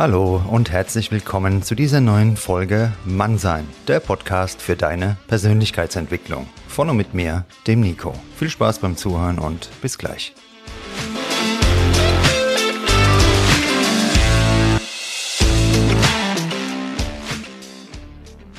Hallo und herzlich willkommen zu dieser neuen Folge Mannsein, der Podcast für deine Persönlichkeitsentwicklung. Von und mit mir, dem Nico. Viel Spaß beim Zuhören und bis gleich.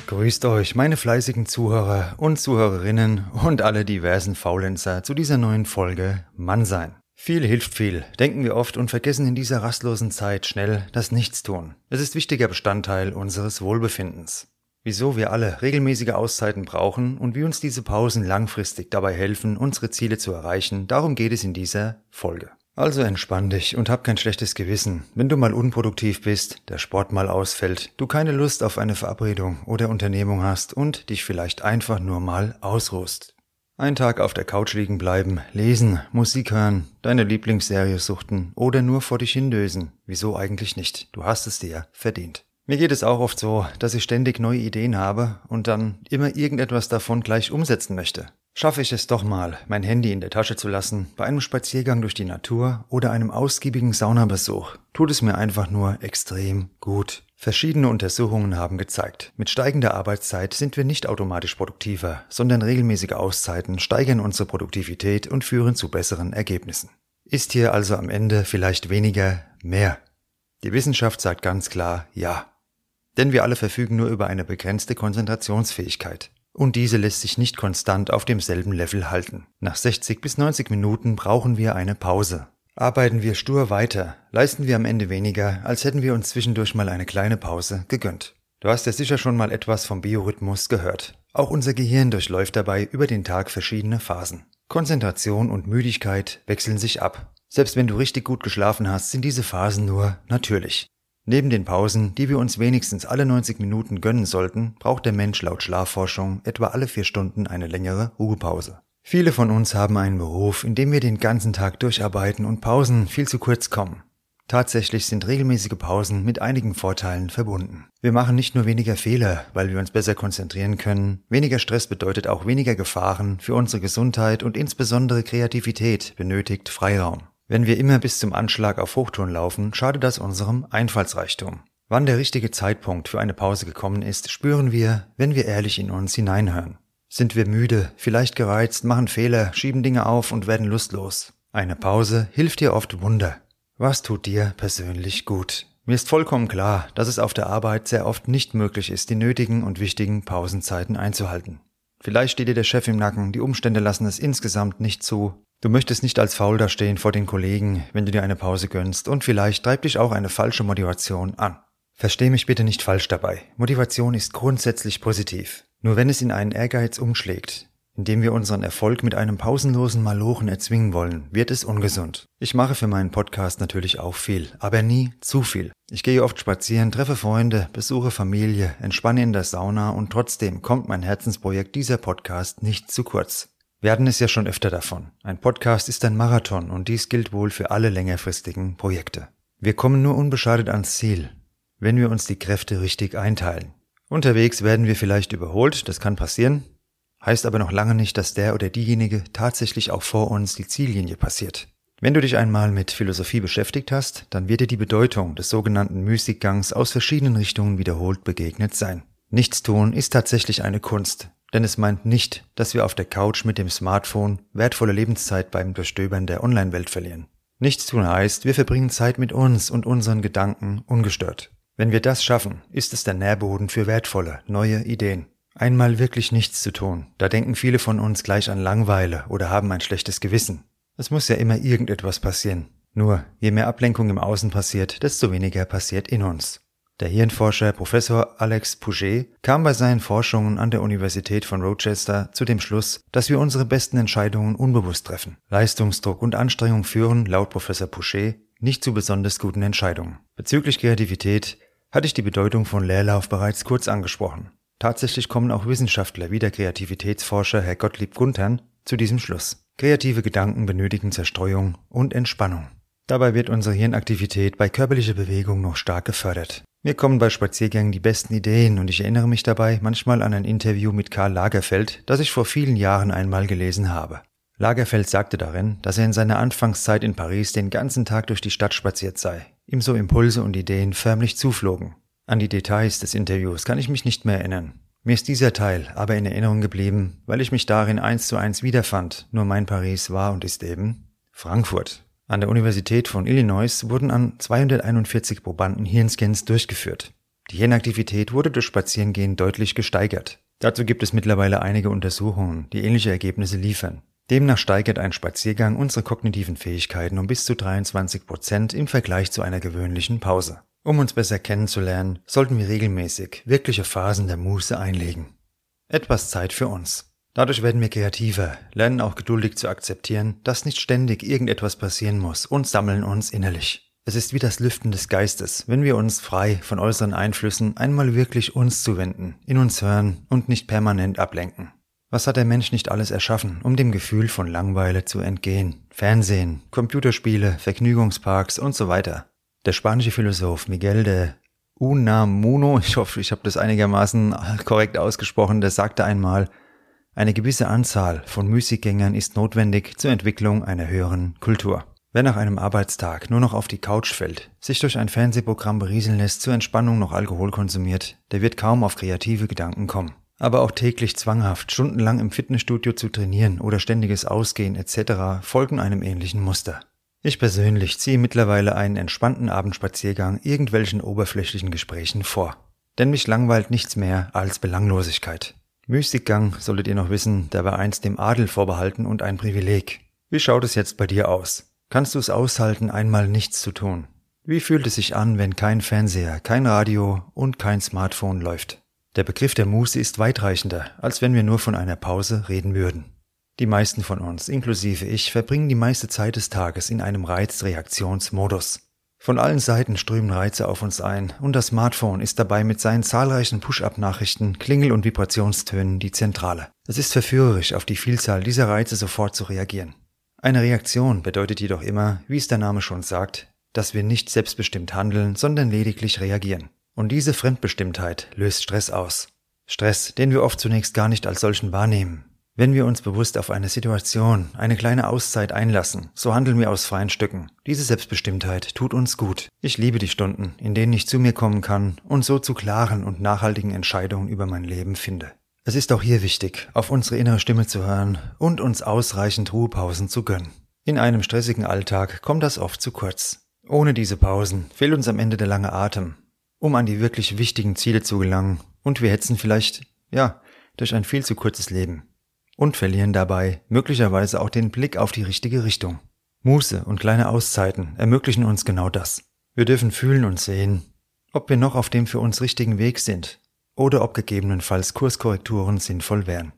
Grüßt euch, meine fleißigen Zuhörer und Zuhörerinnen und alle diversen Faulenzer zu dieser neuen Folge Mannsein. Viel hilft viel, denken wir oft und vergessen in dieser rastlosen Zeit schnell das Nichtstun. Es ist wichtiger Bestandteil unseres Wohlbefindens. Wieso wir alle regelmäßige Auszeiten brauchen und wie uns diese Pausen langfristig dabei helfen, unsere Ziele zu erreichen, darum geht es in dieser Folge. Also entspann dich und hab kein schlechtes Gewissen, wenn du mal unproduktiv bist, der Sport mal ausfällt, du keine Lust auf eine Verabredung oder Unternehmung hast und dich vielleicht einfach nur mal ausruhst. Ein Tag auf der Couch liegen bleiben, lesen, Musik hören, deine Lieblingsserie suchten oder nur vor dich hindösen. Wieso eigentlich nicht? Du hast es dir verdient. Mir geht es auch oft so, dass ich ständig neue Ideen habe und dann immer irgendetwas davon gleich umsetzen möchte. Schaffe ich es doch mal, mein Handy in der Tasche zu lassen, bei einem Spaziergang durch die Natur oder einem ausgiebigen Saunabesuch, tut es mir einfach nur extrem gut. Verschiedene Untersuchungen haben gezeigt, mit steigender Arbeitszeit sind wir nicht automatisch produktiver, sondern regelmäßige Auszeiten steigern unsere Produktivität und führen zu besseren Ergebnissen. Ist hier also am Ende vielleicht weniger mehr? Die Wissenschaft sagt ganz klar ja. Denn wir alle verfügen nur über eine begrenzte Konzentrationsfähigkeit. Und diese lässt sich nicht konstant auf demselben Level halten. Nach 60 bis 90 Minuten brauchen wir eine Pause. Arbeiten wir stur weiter, leisten wir am Ende weniger, als hätten wir uns zwischendurch mal eine kleine Pause gegönnt. Du hast ja sicher schon mal etwas vom Biorhythmus gehört. Auch unser Gehirn durchläuft dabei über den Tag verschiedene Phasen. Konzentration und Müdigkeit wechseln sich ab. Selbst wenn du richtig gut geschlafen hast, sind diese Phasen nur natürlich. Neben den Pausen, die wir uns wenigstens alle 90 Minuten gönnen sollten, braucht der Mensch laut Schlafforschung etwa alle vier Stunden eine längere Ruhepause. Viele von uns haben einen Beruf, in dem wir den ganzen Tag durcharbeiten und Pausen viel zu kurz kommen. Tatsächlich sind regelmäßige Pausen mit einigen Vorteilen verbunden. Wir machen nicht nur weniger Fehler, weil wir uns besser konzentrieren können, weniger Stress bedeutet auch weniger Gefahren für unsere Gesundheit und insbesondere Kreativität benötigt Freiraum. Wenn wir immer bis zum Anschlag auf Hochton laufen, schadet das unserem Einfallsreichtum. Wann der richtige Zeitpunkt für eine Pause gekommen ist, spüren wir, wenn wir ehrlich in uns hineinhören. Sind wir müde, vielleicht gereizt, machen Fehler, schieben Dinge auf und werden lustlos. Eine Pause hilft dir oft Wunder. Was tut dir persönlich gut? Mir ist vollkommen klar, dass es auf der Arbeit sehr oft nicht möglich ist, die nötigen und wichtigen Pausenzeiten einzuhalten. Vielleicht steht dir der Chef im Nacken, die Umstände lassen es insgesamt nicht zu. Du möchtest nicht als faul dastehen vor den Kollegen, wenn du dir eine Pause gönnst, und vielleicht treibt dich auch eine falsche Motivation an. Versteh mich bitte nicht falsch dabei. Motivation ist grundsätzlich positiv. Nur wenn es in einen Ehrgeiz umschlägt, indem wir unseren Erfolg mit einem pausenlosen Malochen erzwingen wollen, wird es ungesund. Ich mache für meinen Podcast natürlich auch viel, aber nie zu viel. Ich gehe oft spazieren, treffe Freunde, besuche Familie, entspanne in der Sauna und trotzdem kommt mein Herzensprojekt dieser Podcast nicht zu kurz. Wir hatten es ja schon öfter davon. Ein Podcast ist ein Marathon und dies gilt wohl für alle längerfristigen Projekte. Wir kommen nur unbeschadet ans Ziel, wenn wir uns die Kräfte richtig einteilen. Unterwegs werden wir vielleicht überholt, das kann passieren, heißt aber noch lange nicht, dass der oder diejenige tatsächlich auch vor uns die Ziellinie passiert. Wenn du dich einmal mit Philosophie beschäftigt hast, dann wird dir die Bedeutung des sogenannten Müßiggangs aus verschiedenen Richtungen wiederholt begegnet sein. Nichtstun ist tatsächlich eine Kunst. Denn es meint nicht, dass wir auf der Couch mit dem Smartphone wertvolle Lebenszeit beim Durchstöbern der Online-Welt verlieren. Nichts tun heißt, wir verbringen Zeit mit uns und unseren Gedanken ungestört. Wenn wir das schaffen, ist es der Nährboden für wertvolle, neue Ideen. Einmal wirklich nichts zu tun, da denken viele von uns gleich an Langeweile oder haben ein schlechtes Gewissen. Es muss ja immer irgendetwas passieren. Nur, je mehr Ablenkung im Außen passiert, desto weniger passiert in uns. Der Hirnforscher Professor Alex Pouget kam bei seinen Forschungen an der Universität von Rochester zu dem Schluss, dass wir unsere besten Entscheidungen unbewusst treffen. Leistungsdruck und Anstrengung führen, laut Professor Pouget, nicht zu besonders guten Entscheidungen. Bezüglich Kreativität hatte ich die Bedeutung von Leerlauf bereits kurz angesprochen. Tatsächlich kommen auch Wissenschaftler wie der Kreativitätsforscher Herr Gottlieb Guntern zu diesem Schluss. Kreative Gedanken benötigen Zerstreuung und Entspannung. Dabei wird unsere Hirnaktivität bei körperlicher Bewegung noch stark gefördert. Mir kommen bei Spaziergängen die besten Ideen und ich erinnere mich dabei manchmal an ein Interview mit Karl Lagerfeld, das ich vor vielen Jahren einmal gelesen habe. Lagerfeld sagte darin, dass er in seiner Anfangszeit in Paris den ganzen Tag durch die Stadt spaziert sei, ihm so Impulse und Ideen förmlich zuflogen. An die Details des Interviews kann ich mich nicht mehr erinnern. Mir ist dieser Teil aber in Erinnerung geblieben, weil ich mich darin eins zu eins wiederfand, nur mein Paris war und ist eben Frankfurt. An der Universität von Illinois wurden an 241 Probanden Hirnscans durchgeführt. Die Hirnaktivität wurde durch Spazierengehen deutlich gesteigert. Dazu gibt es mittlerweile einige Untersuchungen, die ähnliche Ergebnisse liefern. Demnach steigert ein Spaziergang unsere kognitiven Fähigkeiten um bis zu 23 Prozent im Vergleich zu einer gewöhnlichen Pause. Um uns besser kennenzulernen, sollten wir regelmäßig wirkliche Phasen der Muße einlegen. Etwas Zeit für uns. Dadurch werden wir kreativer, lernen auch geduldig zu akzeptieren, dass nicht ständig irgendetwas passieren muss und sammeln uns innerlich. Es ist wie das Lüften des Geistes, wenn wir uns frei von äußeren Einflüssen einmal wirklich uns zuwenden, in uns hören und nicht permanent ablenken. Was hat der Mensch nicht alles erschaffen, um dem Gefühl von Langweile zu entgehen? Fernsehen, Computerspiele, Vergnügungsparks und so weiter. Der spanische Philosoph Miguel de Unamuno, ich hoffe, ich habe das einigermaßen korrekt ausgesprochen, der sagte einmal, eine gewisse Anzahl von Müßiggängern ist notwendig zur Entwicklung einer höheren Kultur. Wer nach einem Arbeitstag nur noch auf die Couch fällt, sich durch ein Fernsehprogramm berieseln lässt, zur Entspannung noch Alkohol konsumiert, der wird kaum auf kreative Gedanken kommen. Aber auch täglich zwanghaft stundenlang im Fitnessstudio zu trainieren oder ständiges Ausgehen etc. folgen einem ähnlichen Muster. Ich persönlich ziehe mittlerweile einen entspannten Abendspaziergang irgendwelchen oberflächlichen Gesprächen vor. Denn mich langweilt nichts mehr als Belanglosigkeit. Mystikgang, solltet ihr noch wissen, der war einst dem Adel vorbehalten und ein Privileg. Wie schaut es jetzt bei dir aus? Kannst du es aushalten, einmal nichts zu tun? Wie fühlt es sich an, wenn kein Fernseher, kein Radio und kein Smartphone läuft? Der Begriff der Muße ist weitreichender, als wenn wir nur von einer Pause reden würden. Die meisten von uns, inklusive ich, verbringen die meiste Zeit des Tages in einem Reizreaktionsmodus. Von allen Seiten strömen Reize auf uns ein und das Smartphone ist dabei mit seinen zahlreichen Push-up-Nachrichten, Klingel- und Vibrationstönen die Zentrale. Es ist verführerisch, auf die Vielzahl dieser Reize sofort zu reagieren. Eine Reaktion bedeutet jedoch immer, wie es der Name schon sagt, dass wir nicht selbstbestimmt handeln, sondern lediglich reagieren. Und diese Fremdbestimmtheit löst Stress aus. Stress, den wir oft zunächst gar nicht als solchen wahrnehmen, wenn wir uns bewusst auf eine Situation, eine kleine Auszeit einlassen, so handeln wir aus freien Stücken. Diese Selbstbestimmtheit tut uns gut. Ich liebe die Stunden, in denen ich zu mir kommen kann und so zu klaren und nachhaltigen Entscheidungen über mein Leben finde. Es ist auch hier wichtig, auf unsere innere Stimme zu hören und uns ausreichend Ruhepausen zu gönnen. In einem stressigen Alltag kommt das oft zu kurz. Ohne diese Pausen fehlt uns am Ende der lange Atem, um an die wirklich wichtigen Ziele zu gelangen und wir hetzen vielleicht, ja, durch ein viel zu kurzes Leben und verlieren dabei möglicherweise auch den Blick auf die richtige Richtung. Muße und kleine Auszeiten ermöglichen uns genau das. Wir dürfen fühlen und sehen, ob wir noch auf dem für uns richtigen Weg sind oder ob gegebenenfalls Kurskorrekturen sinnvoll wären.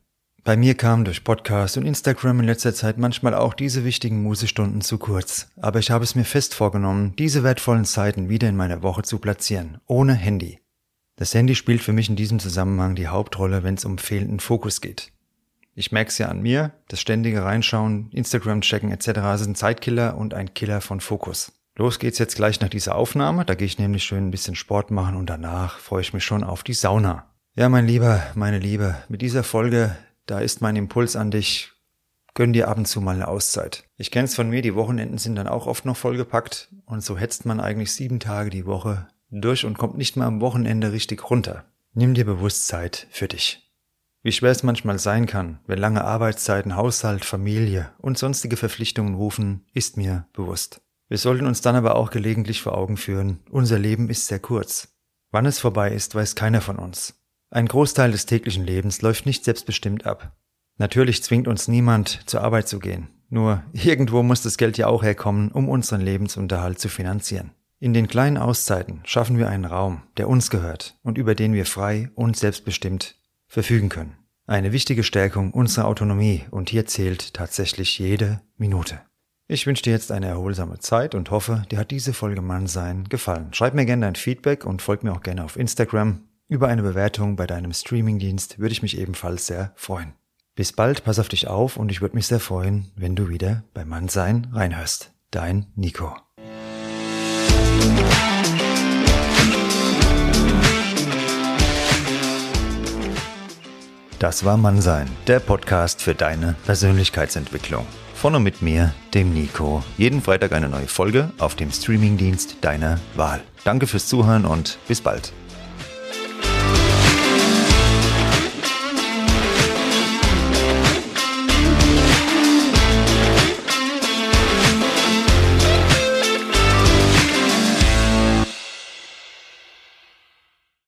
Bei mir kamen durch Podcast und Instagram in letzter Zeit manchmal auch diese wichtigen Mußestunden zu kurz, aber ich habe es mir fest vorgenommen, diese wertvollen Zeiten wieder in meiner Woche zu platzieren, ohne Handy. Das Handy spielt für mich in diesem Zusammenhang die Hauptrolle, wenn es um fehlenden Fokus geht. Ich merke es ja an mir, das ständige Reinschauen, Instagram checken etc. ein Zeitkiller und ein Killer von Fokus. Los geht's jetzt gleich nach dieser Aufnahme, da gehe ich nämlich schön ein bisschen Sport machen und danach freue ich mich schon auf die Sauna. Ja, mein Lieber, meine Liebe, mit dieser Folge, da ist mein Impuls an dich, gönn dir ab und zu mal eine Auszeit. Ich kenn's von mir, die Wochenenden sind dann auch oft noch vollgepackt und so hetzt man eigentlich sieben Tage die Woche durch und kommt nicht mal am Wochenende richtig runter. Nimm dir bewusst Zeit für dich. Wie schwer es manchmal sein kann, wenn lange Arbeitszeiten, Haushalt, Familie und sonstige Verpflichtungen rufen, ist mir bewusst. Wir sollten uns dann aber auch gelegentlich vor Augen führen, unser Leben ist sehr kurz. Wann es vorbei ist, weiß keiner von uns. Ein Großteil des täglichen Lebens läuft nicht selbstbestimmt ab. Natürlich zwingt uns niemand, zur Arbeit zu gehen. Nur irgendwo muss das Geld ja auch herkommen, um unseren Lebensunterhalt zu finanzieren. In den kleinen Auszeiten schaffen wir einen Raum, der uns gehört und über den wir frei und selbstbestimmt verfügen können. Eine wichtige Stärkung unserer Autonomie und hier zählt tatsächlich jede Minute. Ich wünsche dir jetzt eine erholsame Zeit und hoffe, dir hat diese Folge Mannsein gefallen. Schreib mir gerne dein Feedback und folg mir auch gerne auf Instagram. Über eine Bewertung bei deinem Streamingdienst würde ich mich ebenfalls sehr freuen. Bis bald, pass auf dich auf und ich würde mich sehr freuen, wenn du wieder bei Mannsein reinhörst. Dein Nico. Das war Mannsein, der Podcast für deine Persönlichkeitsentwicklung. Von und mit mir, dem Nico. Jeden Freitag eine neue Folge auf dem Streamingdienst deiner Wahl. Danke fürs Zuhören und bis bald.